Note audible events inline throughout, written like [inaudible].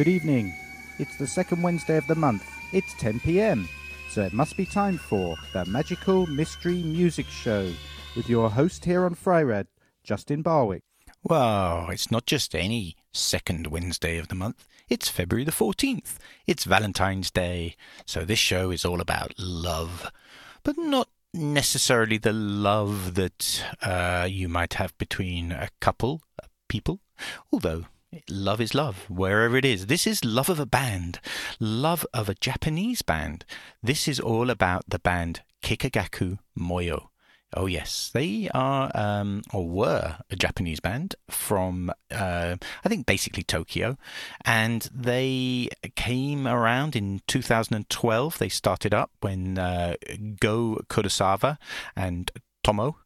Good evening. It's the second Wednesday of the month. It's 10 pm. So it must be time for the Magical Mystery Music Show with your host here on Freirad, Justin Barwick. Well, it's not just any second Wednesday of the month. It's February the 14th. It's Valentine's Day. So this show is all about love. But not necessarily the love that uh, you might have between a couple, people, although love is love, wherever it is. This is love of a band, love of a Japanese band. This is all about the band Kikagaku Moyo. Oh yes, they are um, or were a Japanese band from uh, I think basically Tokyo, and they came around in 2012. They started up when uh, Go Kurosawa and Tomo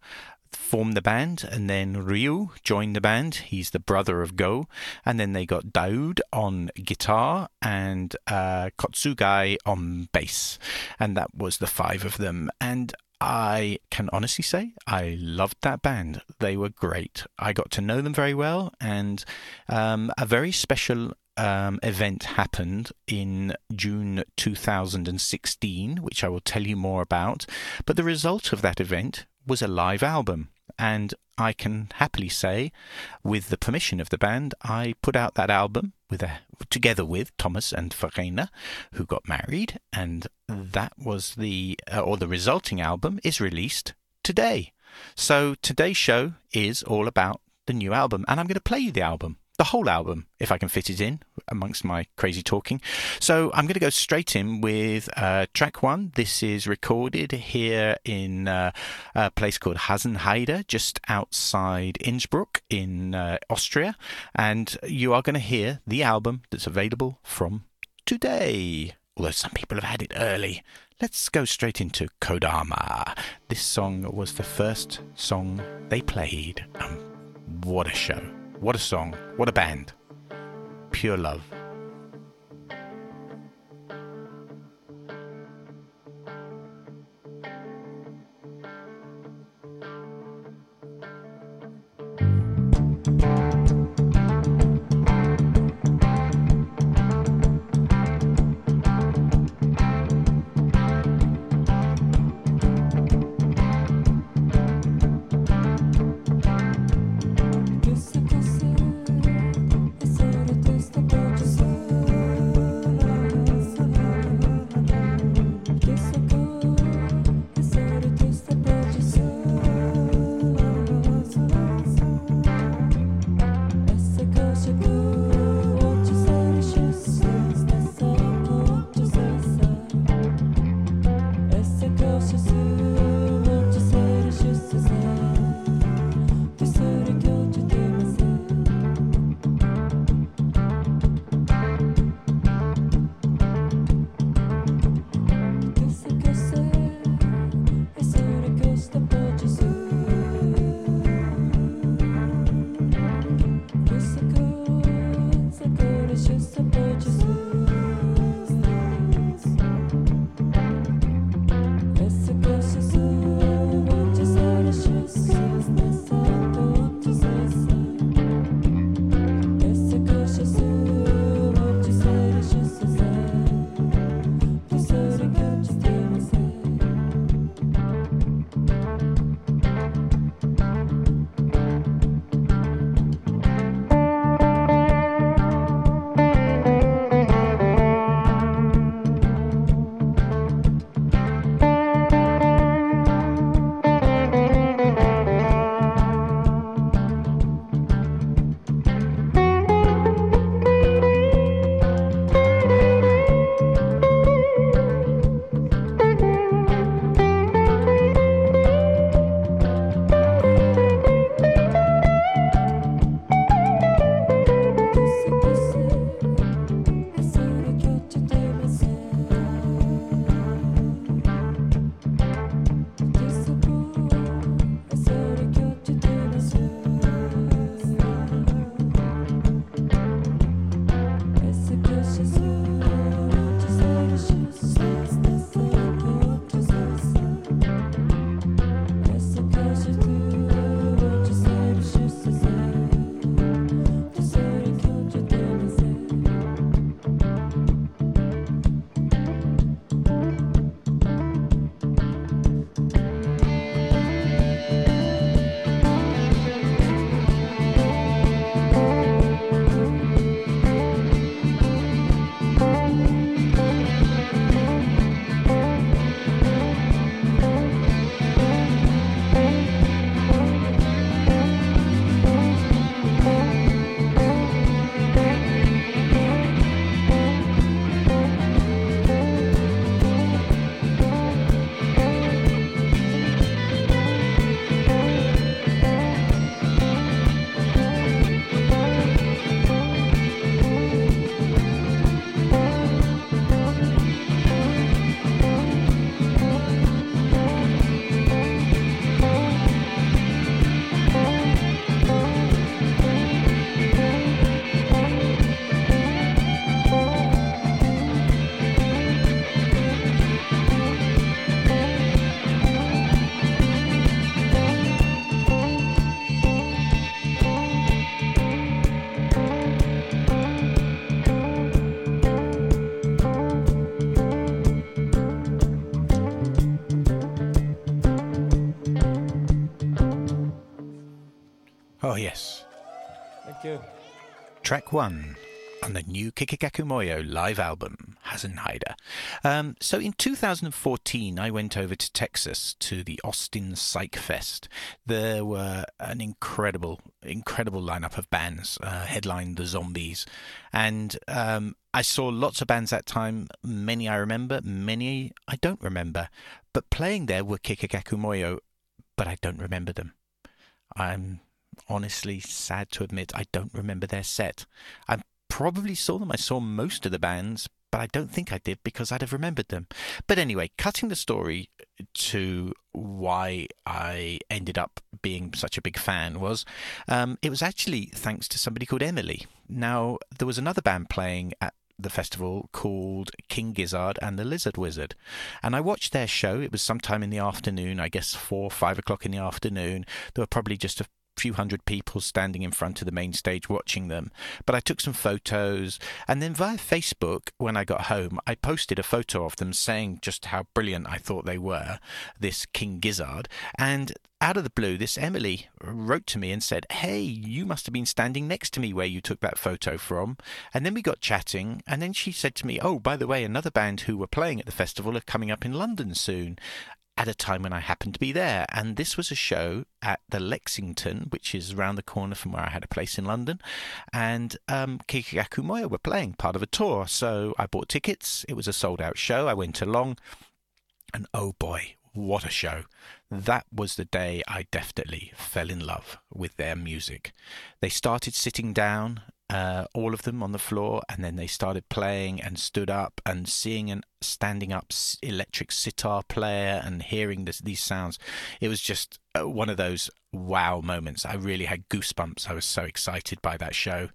formed the band, and then Ryu joined the band. He's the brother of Go, and then they got Daoud on guitar and uh, Kotsu Guy on bass, and that was the five of them. And I can honestly say I loved that band. They were great. I got to know them very well, and um, a very special um, event happened in June 2016, which I will tell you more about. But the result of that event was a live album. And I can happily say, with the permission of the band, I put out that album with a, together with Thomas and Verena, who got married, and that was the uh, or the resulting album is released today. So today's show is all about the new album, and I'm going to play you the album the whole album, if I can fit it in amongst my crazy talking. So I'm going to go straight in with uh, track one. This is recorded here in uh, a place called Hasenheide, just outside Innsbruck in uh, Austria. And you are going to hear the album that's available from today. Although some people have had it early. Let's go straight into Kodama. This song was the first song they played. Um, what a show! What a song. What a band. Pure love. Track one on the new Kikagaku Moyo live album, Hasenheide. Um, so in 2014, I went over to Texas to the Austin Psych Fest. There were an incredible, incredible lineup of bands, uh, headlined the Zombies. And um, I saw lots of bands that time. Many I remember, many I don't remember. But playing there were Kikagaku Moyo, but I don't remember them. I'm honestly sad to admit I don't remember their set. I probably saw them. I saw most of the bands, but I don't think I did because I'd have remembered them. But anyway, cutting the story to why I ended up being such a big fan was um, it was actually thanks to somebody called Emily. Now, there was another band playing at the festival called King Gizzard and the Lizard Wizard. And I watched their show. It was sometime in the afternoon, I guess four, five o'clock in the afternoon. There were probably just a few hundred people standing in front of the main stage watching them. But I took some photos, and then via Facebook, when I got home, I posted a photo of them saying just how brilliant I thought they were, this King Gizzard. And out of the blue, this Emily wrote to me and said, Hey, you must have been standing next to me where you took that photo from. And then we got chatting, and then she said to me, Oh, by the way, another band who were playing at the festival are coming up in London soon at a time when I happened to be there. And this was a show at the Lexington, which is around the corner from where I had a place in London. And um, were playing part of a tour. So I bought tickets. It was a sold out show. I went along. And oh boy, what a show. That was the day I definitely fell in love with their music. They started sitting down uh, all of them on the floor, and then they started playing and stood up and seeing an standing up electric sitar player and hearing this, these sounds. It was just uh, one of those wow moments. I really had goosebumps. I was so excited by that show.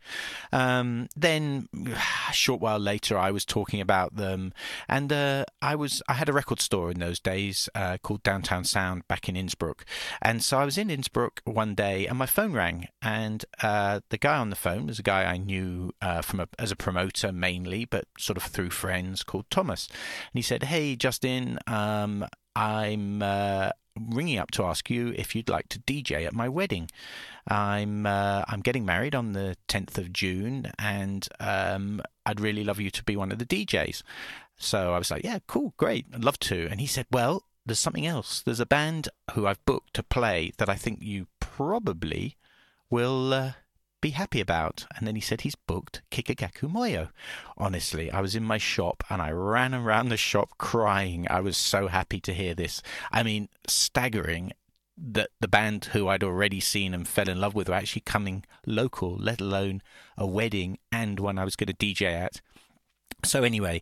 Um, then [sighs] a short while later, I was talking about them, and uh, I was I had a record store in those days uh, called Downtown Sound back in Innsbruck, and so I was in Innsbruck one day, and my phone rang, and uh, the guy on the phone was a guy I knew uh, from a, as a promoter mainly, but sort of through friends called Thomas, and he said, "Hey, Justin." Um, I'm uh, ringing up to ask you if you'd like to DJ at my wedding. I'm uh, I'm getting married on the 10th of June, and um, I'd really love you to be one of the DJs. So I was like, yeah, cool, great, I'd love to. And he said, well, there's something else. There's a band who I've booked to play that I think you probably will uh, be happy about. And then he said he's booked Kikagaku Moyo. Honestly, I was in my shop and I ran around the shop crying. I was so happy to hear this. I mean, staggering that the band who I'd already seen and fell in love with were actually coming local, let alone a wedding and one I was going to DJ at. So anyway,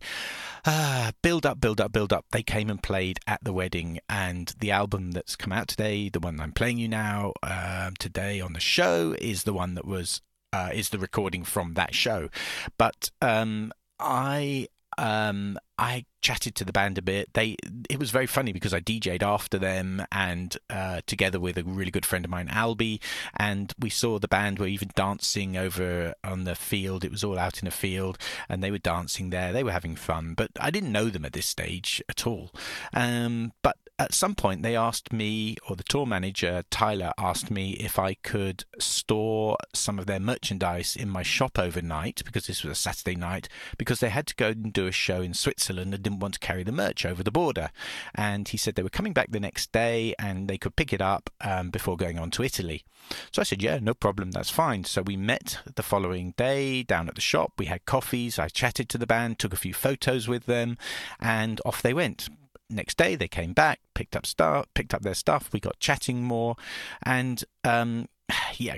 uh, build up, build up, build up. They came and played at the wedding, and the album that's come out today, the one I'm playing you now uh, today on the show, is the one that was uh, is the recording from that show. But um, I um, I chatted to the band a bit. They it was very funny because I DJ'd after them and uh, together with a really good friend of mine, Albie, and we saw the band were even dancing over on the field. It was all out in a field, and they were dancing there. They were having fun, but I didn't know them at this stage at all. Um, but at some point they asked me, or the tour manager Tyler asked me if I could store some of their merchandise in my shop overnight because this was a Saturday night because they had to go and do a show in Switzerland and didn't want to carry the merch over the border. And he said they were coming back the next day and they could pick it up um, before going on to Italy. So I said, yeah, no problem, that's fine. So we met the following day down at the shop. We had coffees. I chatted to the band, took a few photos with them, and off they went next day they came back, picked up stuff, picked up their stuff. We got chatting more, and um, [sighs] yeah.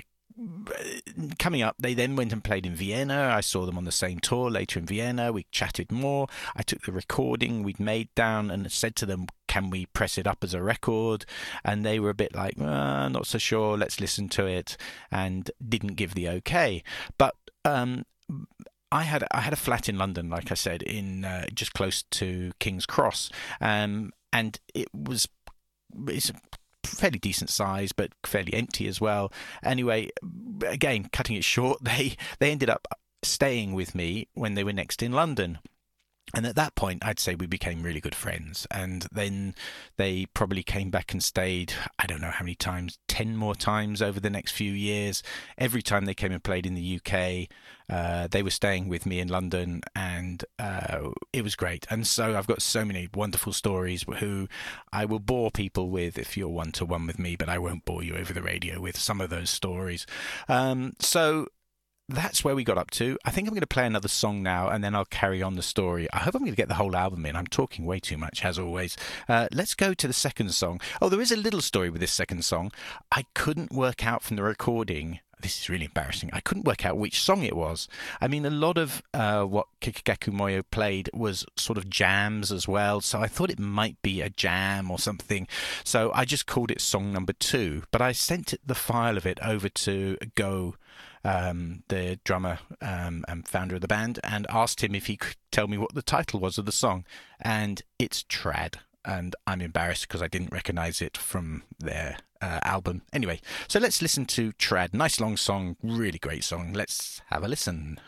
Coming up, they then went and played in Vienna. I saw them on the same tour later in Vienna. We chatted more. I took the recording we'd made down and said to them, Can we press it up as a record? And they were a bit like, uh, Not so sure. Let's listen to it. And didn't give the okay. But um, I had I had a flat in London, like I said, in uh, just close to King's Cross, um, and it was it's a fairly decent size, but fairly empty as well. Anyway, again, cutting it short, [laughs] they they ended up staying with me when they were next in London. And at that point, I'd say we became really good friends. And then they probably came back and stayed, I don't know how many times, 10 more times over the next few years. Every time they came and played in the UK, uh, they were staying with me in London, and uh, it was great. And so I've got so many wonderful stories who I will bore people with if you're one to one with me, but I won't bore you over the radio with some of those stories. Um, so that's where we got up to. I think I'm going to play another song now and then I'll carry on the story. I hope I'm going to get the whole album in. I'm talking way too much, as always. Uh, let's go to the second song. Oh, there is a little story with this second song. I couldn't work out from the recording. This is really embarrassing. I couldn't work out which song it was. I mean, a lot of uh, what Kikagaku Moyo played was sort of jams as well, so I thought it might be a jam or something. So I just called it song number two. But I sent the file of it over to Go um, the drummer um, and founder of the band, and asked him if he could tell me what the title was of the song. And it's Trad. And I'm embarrassed because I didn't recognize it from their uh, album. Anyway, so let's listen to Trad. Nice long song, really great song. Let's have a listen.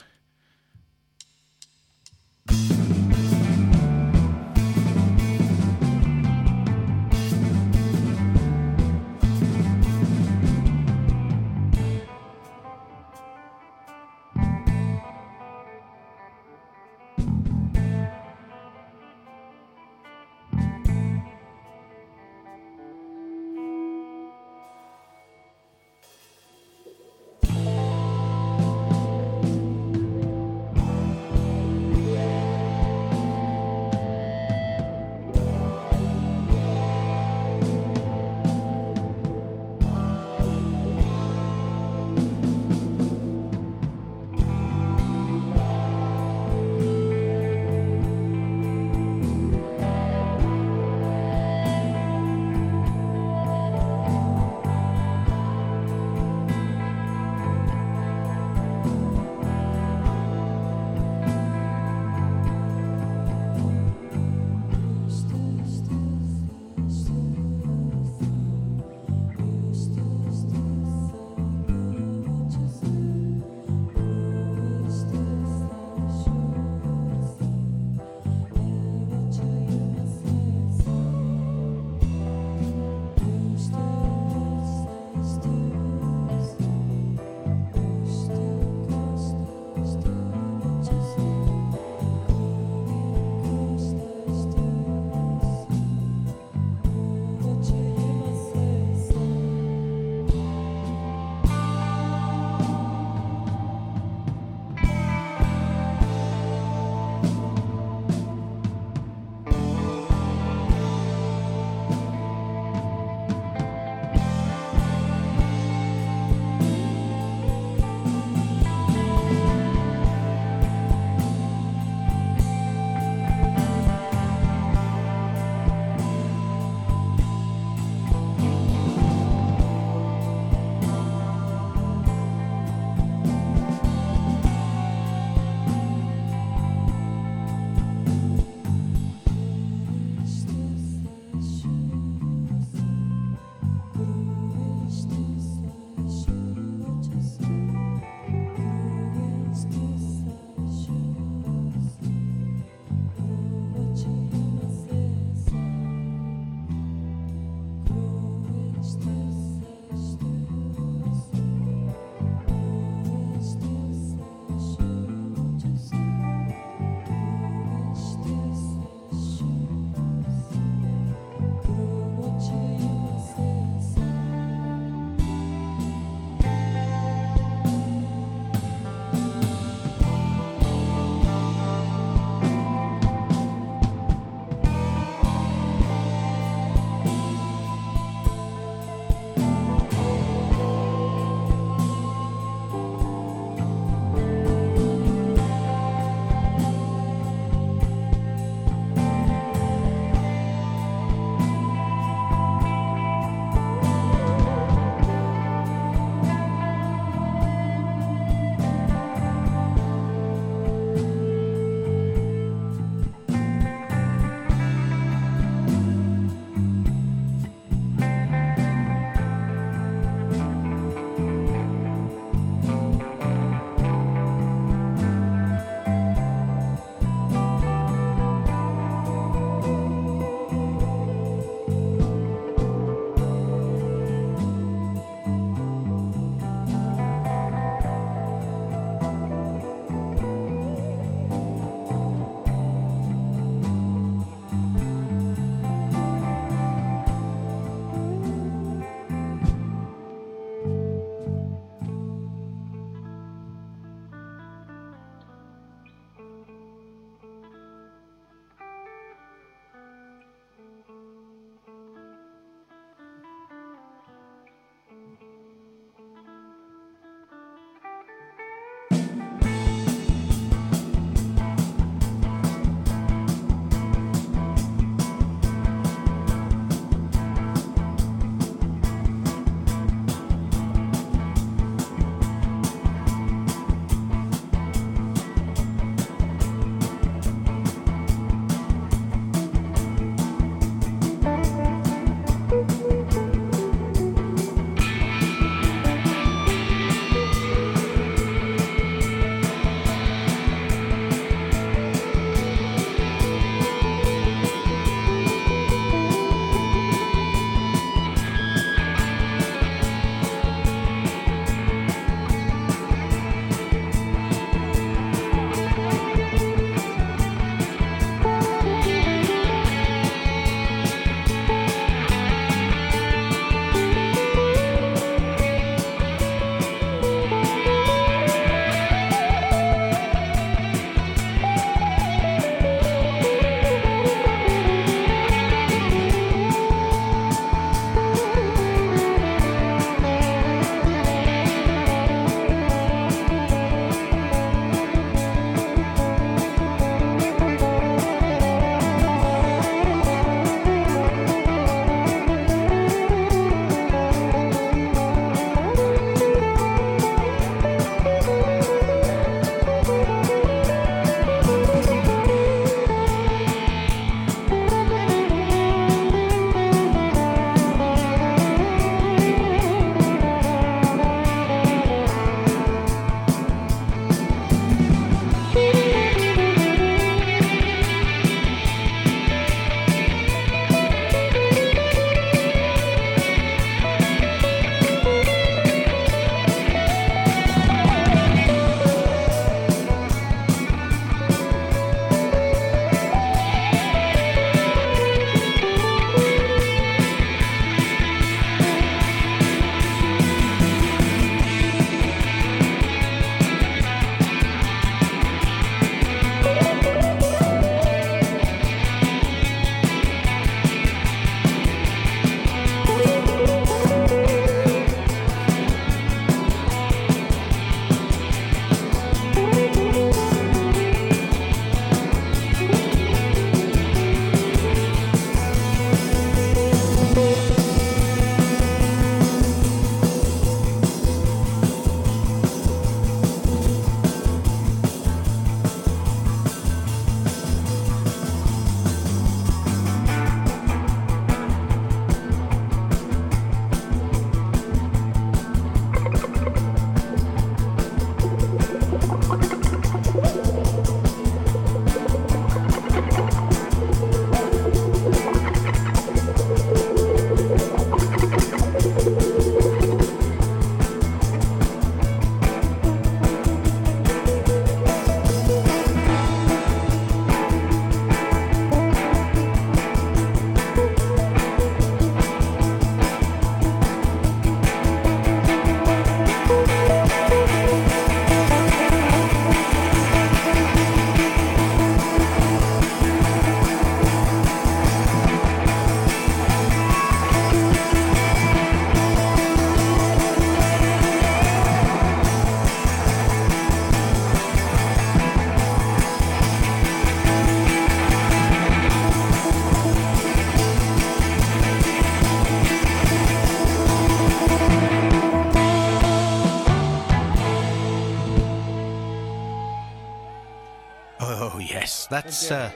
That's uh,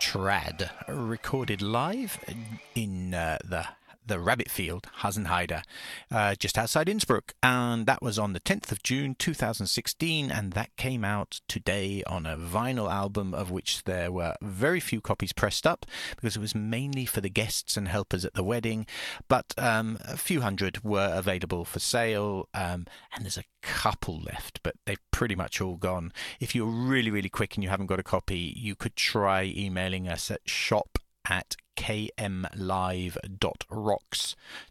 Trad, recorded live in uh, the the Rabbit Field, Hasenheide, uh, just outside Innsbruck. And that was on the 10th of June 2016, and that came out today on a vinyl album of which there were very few copies pressed up because it was mainly for the guests and helpers at the wedding. But um, a few hundred were available for sale, um, and there's a couple left, but they've pretty much all gone. If you're really, really quick and you haven't got a copy, you could try emailing us at shop at kmlive.rocks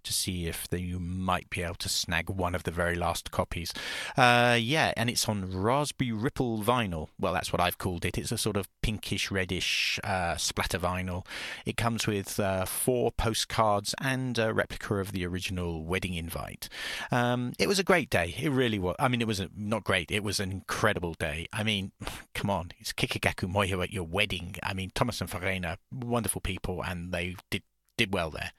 to see if you might be able to snag one of the very last copies. Uh, yeah, and it's on Raspberry Ripple vinyl. Well, that's what I've called it. It's a sort of pinkish reddish uh, splatter vinyl. It comes with uh, four postcards and a replica of the original wedding invite. Um, it was a great day. It really was. I mean, it was a, not great. It was an incredible day. I mean, [sighs] come on, it's Kikagaku Moyo at your wedding. I mean, Thomas and Verena, wonderful people, and they did did well there.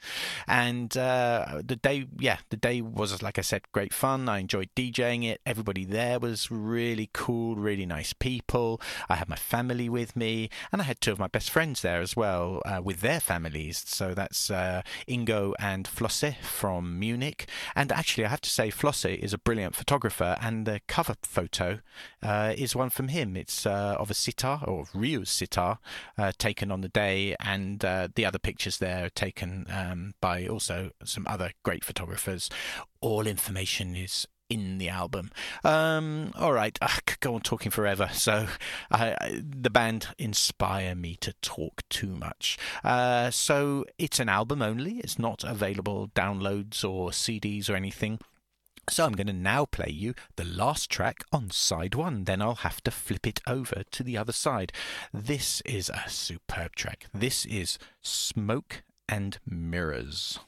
And uh, the day, yeah, the day was, like I said, great fun. I enjoyed DJing it. Everybody there was really cool, really nice people. I had my family with me, and I had two of my best friends there as well uh, with their families. So that's uh, Ingo and Flosse from Munich. And actually, I have to say, Flosse is a brilliant photographer, and the cover photo uh, is one from him. It's uh, of a sitar, or Ryu's sitar, uh, taken on the day, and the other pictures there taken um, by also some other great photographers. All information is in the album. Um, all right, I could go on talking forever. So the band inspire me to talk too much. Uh, so it's an album only. It's not available downloads or CDs or anything. So I'm going to now play you the last track on side one, then I'll have to flip it over to the other side. This is a superb track. This is Smoke and mirrors.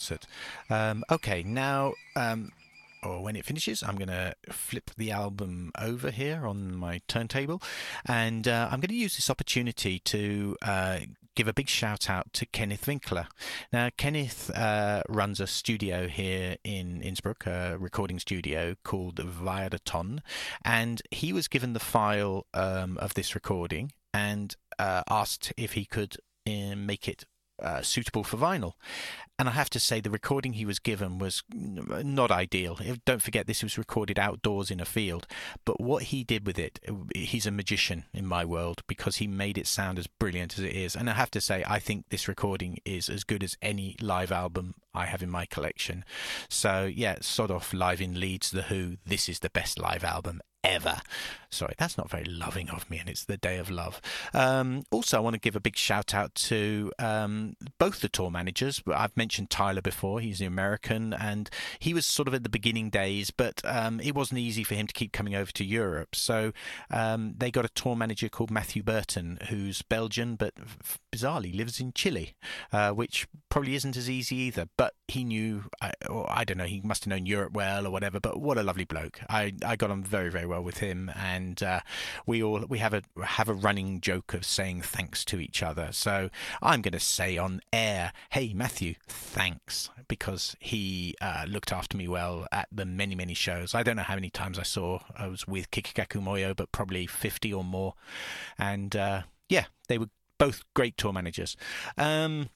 Concert. Um, okay, now um, or when it finishes, I'm going to flip the album over here on my turntable, and uh, I'm going to use this opportunity to uh, give a big shout out to Kenneth Winkler. Now, Kenneth uh, runs a studio here in Innsbruck, a recording studio called Viadaton, and he was given the file um, of this recording and uh, asked if he could uh, make it uh, suitable for vinyl. And I have to say, the recording he was given was not ideal. Don't forget, this was recorded outdoors in a field. But what he did with it, he's a magician in my world because he made it sound as brilliant as it is. And I have to say, I think this recording is as good as any live album I have in my collection. So, yeah, sort of live in Leeds, The Who, this is the best live album ever. Sorry, that's not very loving of me, and it's the day of love. Um, also, I want to give a big shout out to um, both the tour managers. I've mentioned Tyler before, he's the American, and he was sort of at the beginning days, but um, it wasn't easy for him to keep coming over to Europe. So um, they got a tour manager called Matthew Burton, who's Belgian, but bizarrely lives in Chile, uh, which probably isn't as easy either. But he knew, I, or I don't know, he must have known Europe well or whatever, but what a lovely bloke. I, I got on very, very well with him, and uh, we all we have a have a running joke of saying thanks to each other. So I'm going to say on air, "Hey Matthew, thanks," because he uh, looked after me well at the many many shows. I don't know how many times I saw I was with Kikagaku Moyo, but probably fifty or more, and uh, yeah, they were both great tour managers. Um,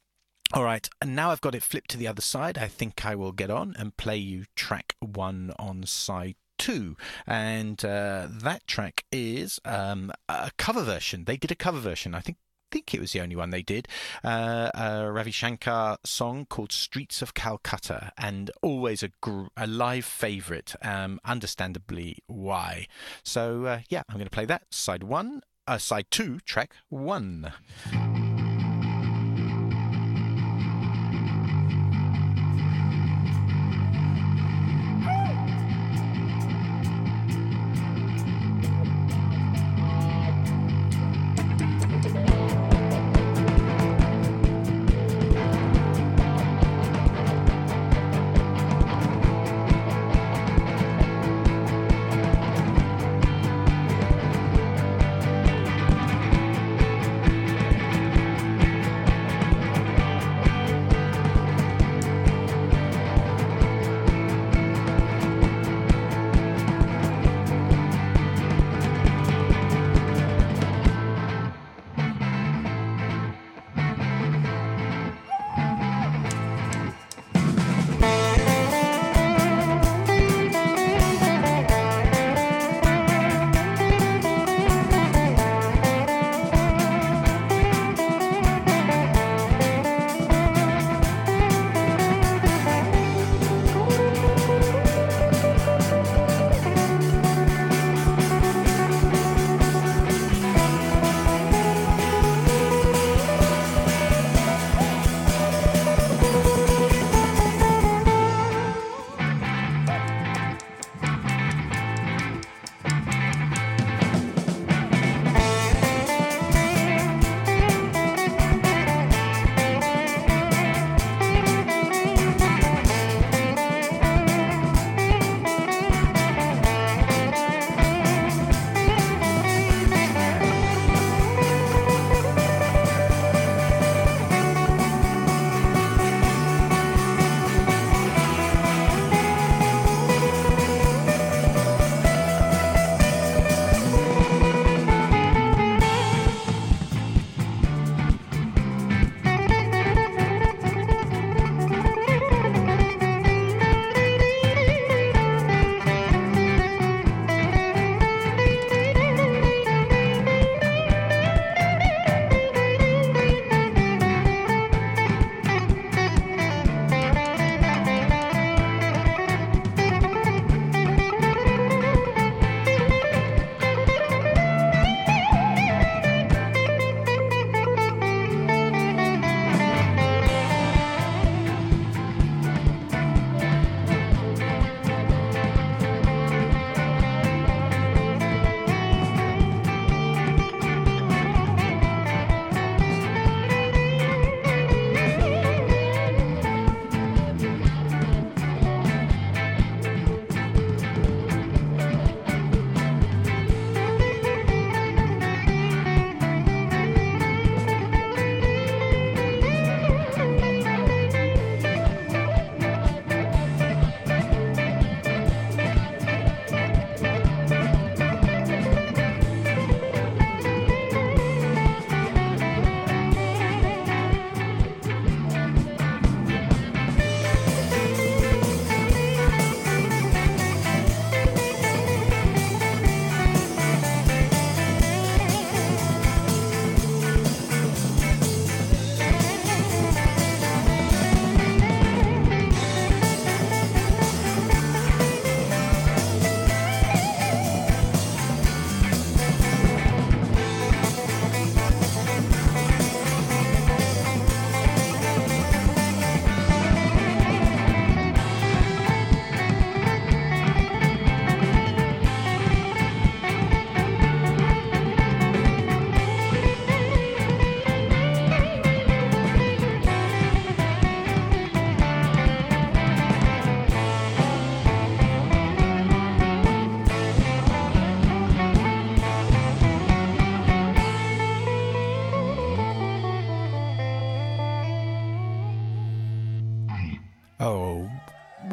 all right, and now I've got it flipped to the other side. I think I will get on and play you track one on side two, and uh, that track is um, a cover version. They did a cover version. I think think it was the only one they did. Uh, a Ravi Shankar song called Streets of Calcutta, and always a, gr- a live favourite, um, understandably why. So, uh, yeah, I'm going to play that. Side one, uh, side two, track one.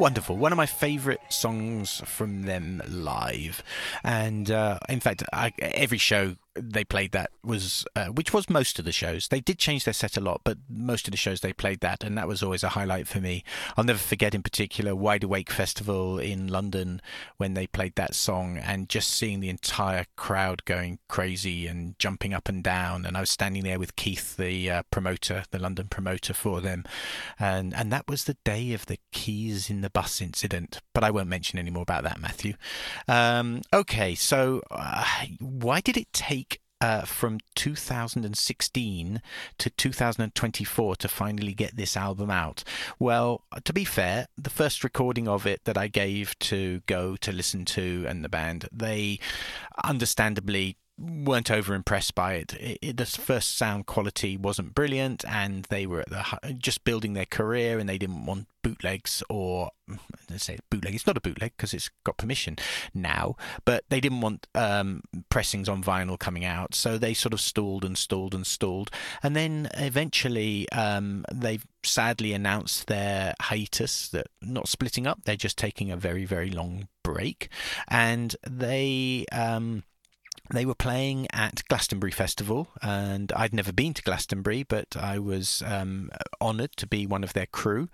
Wonderful. One of my favourite songs from them live. And uh, in fact, I, every show they played that was uh, which was most of the shows. They did change their set a lot but most of the shows they played that and that was always a highlight for me. I'll never forget in particular wide awake festival in london when they played that song and just seeing the entire crowd going crazy and jumping up and down and i was standing there with keith the uh, promoter the london promoter for them and and that was the day of the keys in the bus incident but i won't mention any more about that matthew. Um, okay so uh, why did it take uh, from 2016 to 2024 to finally get this album out? Well, to be fair, the first recording of it that I gave to Go to listen to and the band, they understandably weren't over impressed by it. It, it. The first sound quality wasn't brilliant, and they were the, just building their career, and they didn't want bootlegs or let's say bootleg. It's not a bootleg because it's got permission now, but they didn't want um, pressings on vinyl coming out, so they sort of stalled and stalled and stalled, and then eventually um, they sadly announced their hiatus that not splitting up. They're just taking a very very long break, and they. Um, they were playing at Glastonbury Festival, and I'd never been to Glastonbury, but I was um, honoured to be one of their crew,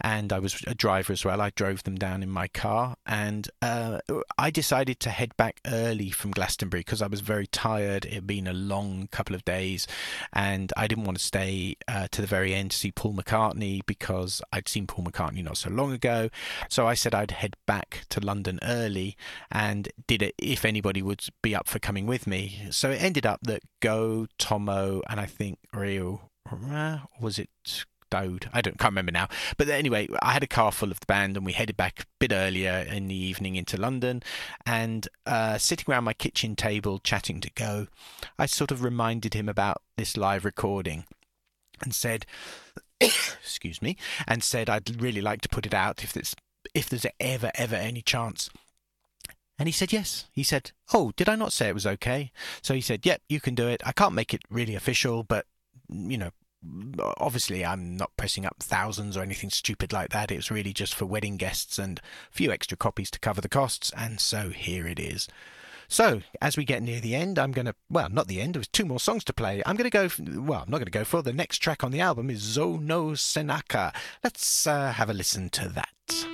and I was a driver as well. I drove them down in my car, and uh, I decided to head back early from Glastonbury because I was very tired. It had been a long couple of days, and I didn't want to stay uh, to the very end to see Paul McCartney because I'd seen Paul McCartney not so long ago. So I said I'd head back to London early, and did it if anybody would be up for coming coming with me. So it ended up that Go, Tomo, and I think Ryu, was it Daoud? I don't can't remember now. But anyway, I had a car full of the band, and we headed back a bit earlier in the evening into London. And uh, sitting around my kitchen table chatting to Go, I sort of reminded him about this live recording, and said, [coughs] "Excuse me," and said I'd really like to put it out if it's if there's ever ever any chance. And he said, yes. He said, oh, did I not say it was okay? So he said, yep, you can do it. I can't make it really official, but, you know, obviously I'm not pressing up thousands or anything stupid like that. It was really just for wedding guests and a few extra copies to cover the costs. And so here it is. So, as we get near the end, I'm going to, well, not the end, there was two more songs to play. I'm going to go, well, I'm not going to go for the next track on the album is Zo No Senaka. Let's uh, have a listen to that.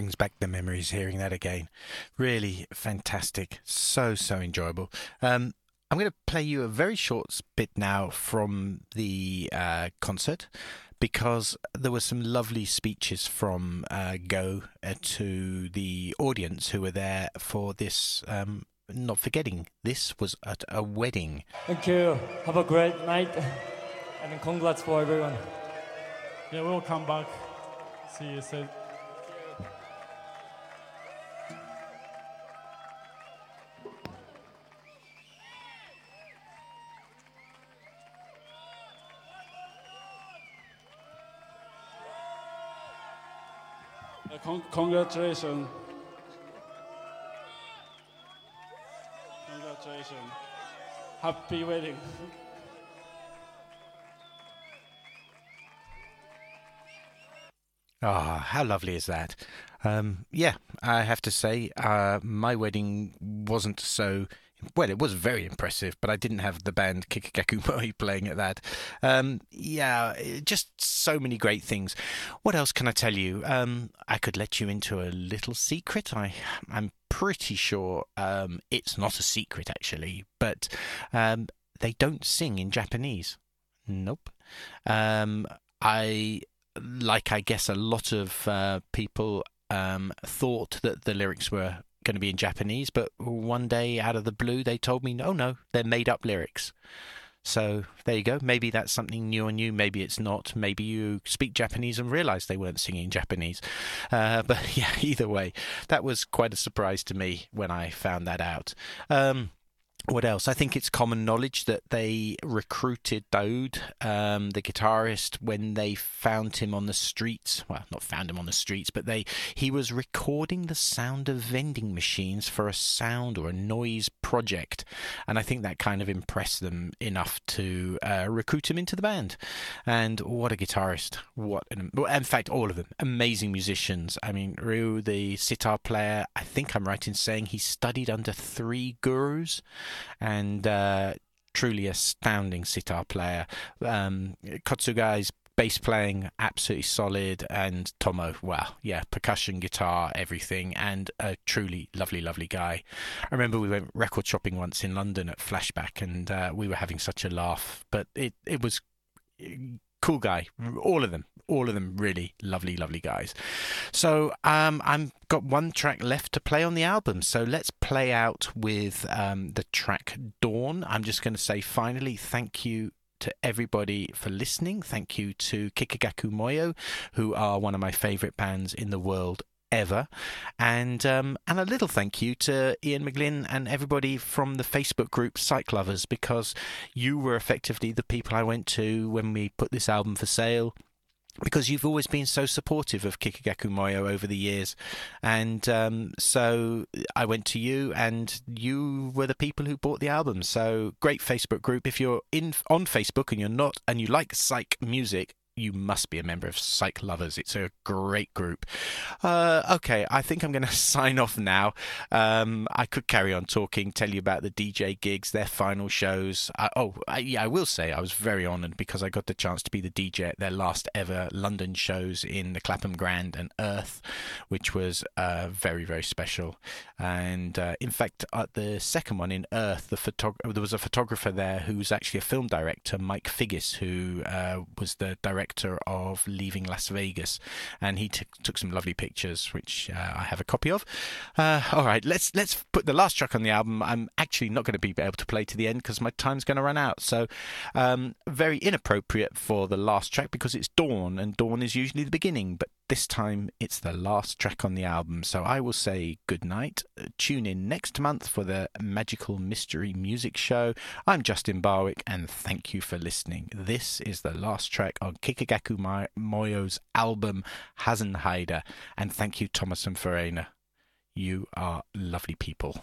Brings back the memories hearing that again. Really fantastic. So, so enjoyable. Um, I'm going to play you a very short bit now from the uh, concert because there were some lovely speeches from uh, Go uh, to the audience who were there for this. Um, not forgetting, this was at a wedding. Thank you. Have a great night. And congrats for everyone. Yeah, we'll come back. See you soon. Con- congratulations. Congratulations. Happy wedding. Ah, how lovely is that? Um, yeah, I have to say, uh, my wedding wasn't so. Well, it was very impressive, but I didn't have the band Kikagaku Moyo [laughs] playing at that. Um, yeah, just so many great things. What else can I tell you? Um, I could let you into a little secret. I, I'm pretty sure um, it's not a secret, actually, but um, they don't sing in Japanese. Nope. Um, I like I guess a lot of uh, people um, thought that the lyrics were going to be in Japanese, but one day out of the blue they told me, no, no, they're made up lyrics. So there you go. Maybe that's something new on you. Maybe it's not. Maybe you speak Japanese and realize they weren't singing Japanese. Uh, [laughs] but yeah, [laughs] either way, that was quite a surprise to me when I found that out. Um, what else? I think it's common knowledge that they recruited Daoud, um, the guitarist, when they found him on the streets. Well, not found him on the streets, but they he was recording the sound of vending machines for a sound or a noise project, and I think that kind of impressed them enough to uh, recruit him into the band. And what a guitarist! What an, in fact, all of them amazing musicians. I mean, Ryu, the sitar player. I think I'm right in saying he studied under three gurus and uh, truly astounding sitar player. Um, Kotsu Guy's bass playing absolutely solid and tomo well yeah percussion guitar everything and a truly lovely lovely guy i remember we went record shopping once in london at flashback and uh, we were having such a laugh but it, it was cool guy all of them all of them really lovely, lovely guys. So um, I've got one track left to play on the album. So let's play out with um, the track Dawn. I'm just going to say finally, thank you to everybody for listening. Thank you to Kikagaku Moyo, who are one of my favourite bands in the world ever. And um, and a little thank you to Ian McGlynn and everybody from the Facebook group Psych Lovers because you were effectively the people I went to when we put this album for sale because you've always been so supportive of Kikagaku Moyo over the years. And um, so I went to you, and you were the people who bought the album. So great Facebook group. If you're in on Facebook and you're not, and you like psych music, you must be a member of Psych Lovers. It's a great group. Uh, okay, I think I'm going [laughs] to sign off now. Um, I could carry on talking, tell you about the DJ gigs, their final shows. Uh, oh, I, yeah, I will say I was very honoured because I got the chance to be the DJ at their last ever London shows in the Clapham Grand and Earth, which was uh, very, very special. And uh, in fact, at the second one in Earth, the photog- there was a photographer there who was actually a film director, Mike Figgis, who uh, was the director director of Leaving Las Vegas, and he t- took some lovely pictures, which uh, I have a copy of. Uh, all right, let's let's put the last track on the album. I'm actually not going to be able to play to the end because my time's going to run out. So, um, very inappropriate for the last track because it's Dawn, and Dawn is usually the beginning, but this time it's the last track on the album. So I will say goodnight. Uh, tune in next month for the Magical Mystery Music Show. I'm Justin Barwick, and thank you for listening. This is the last track on Kikagaku Moyo's album Hasenheide, and thank you, Thomas and Verena. You are lovely people.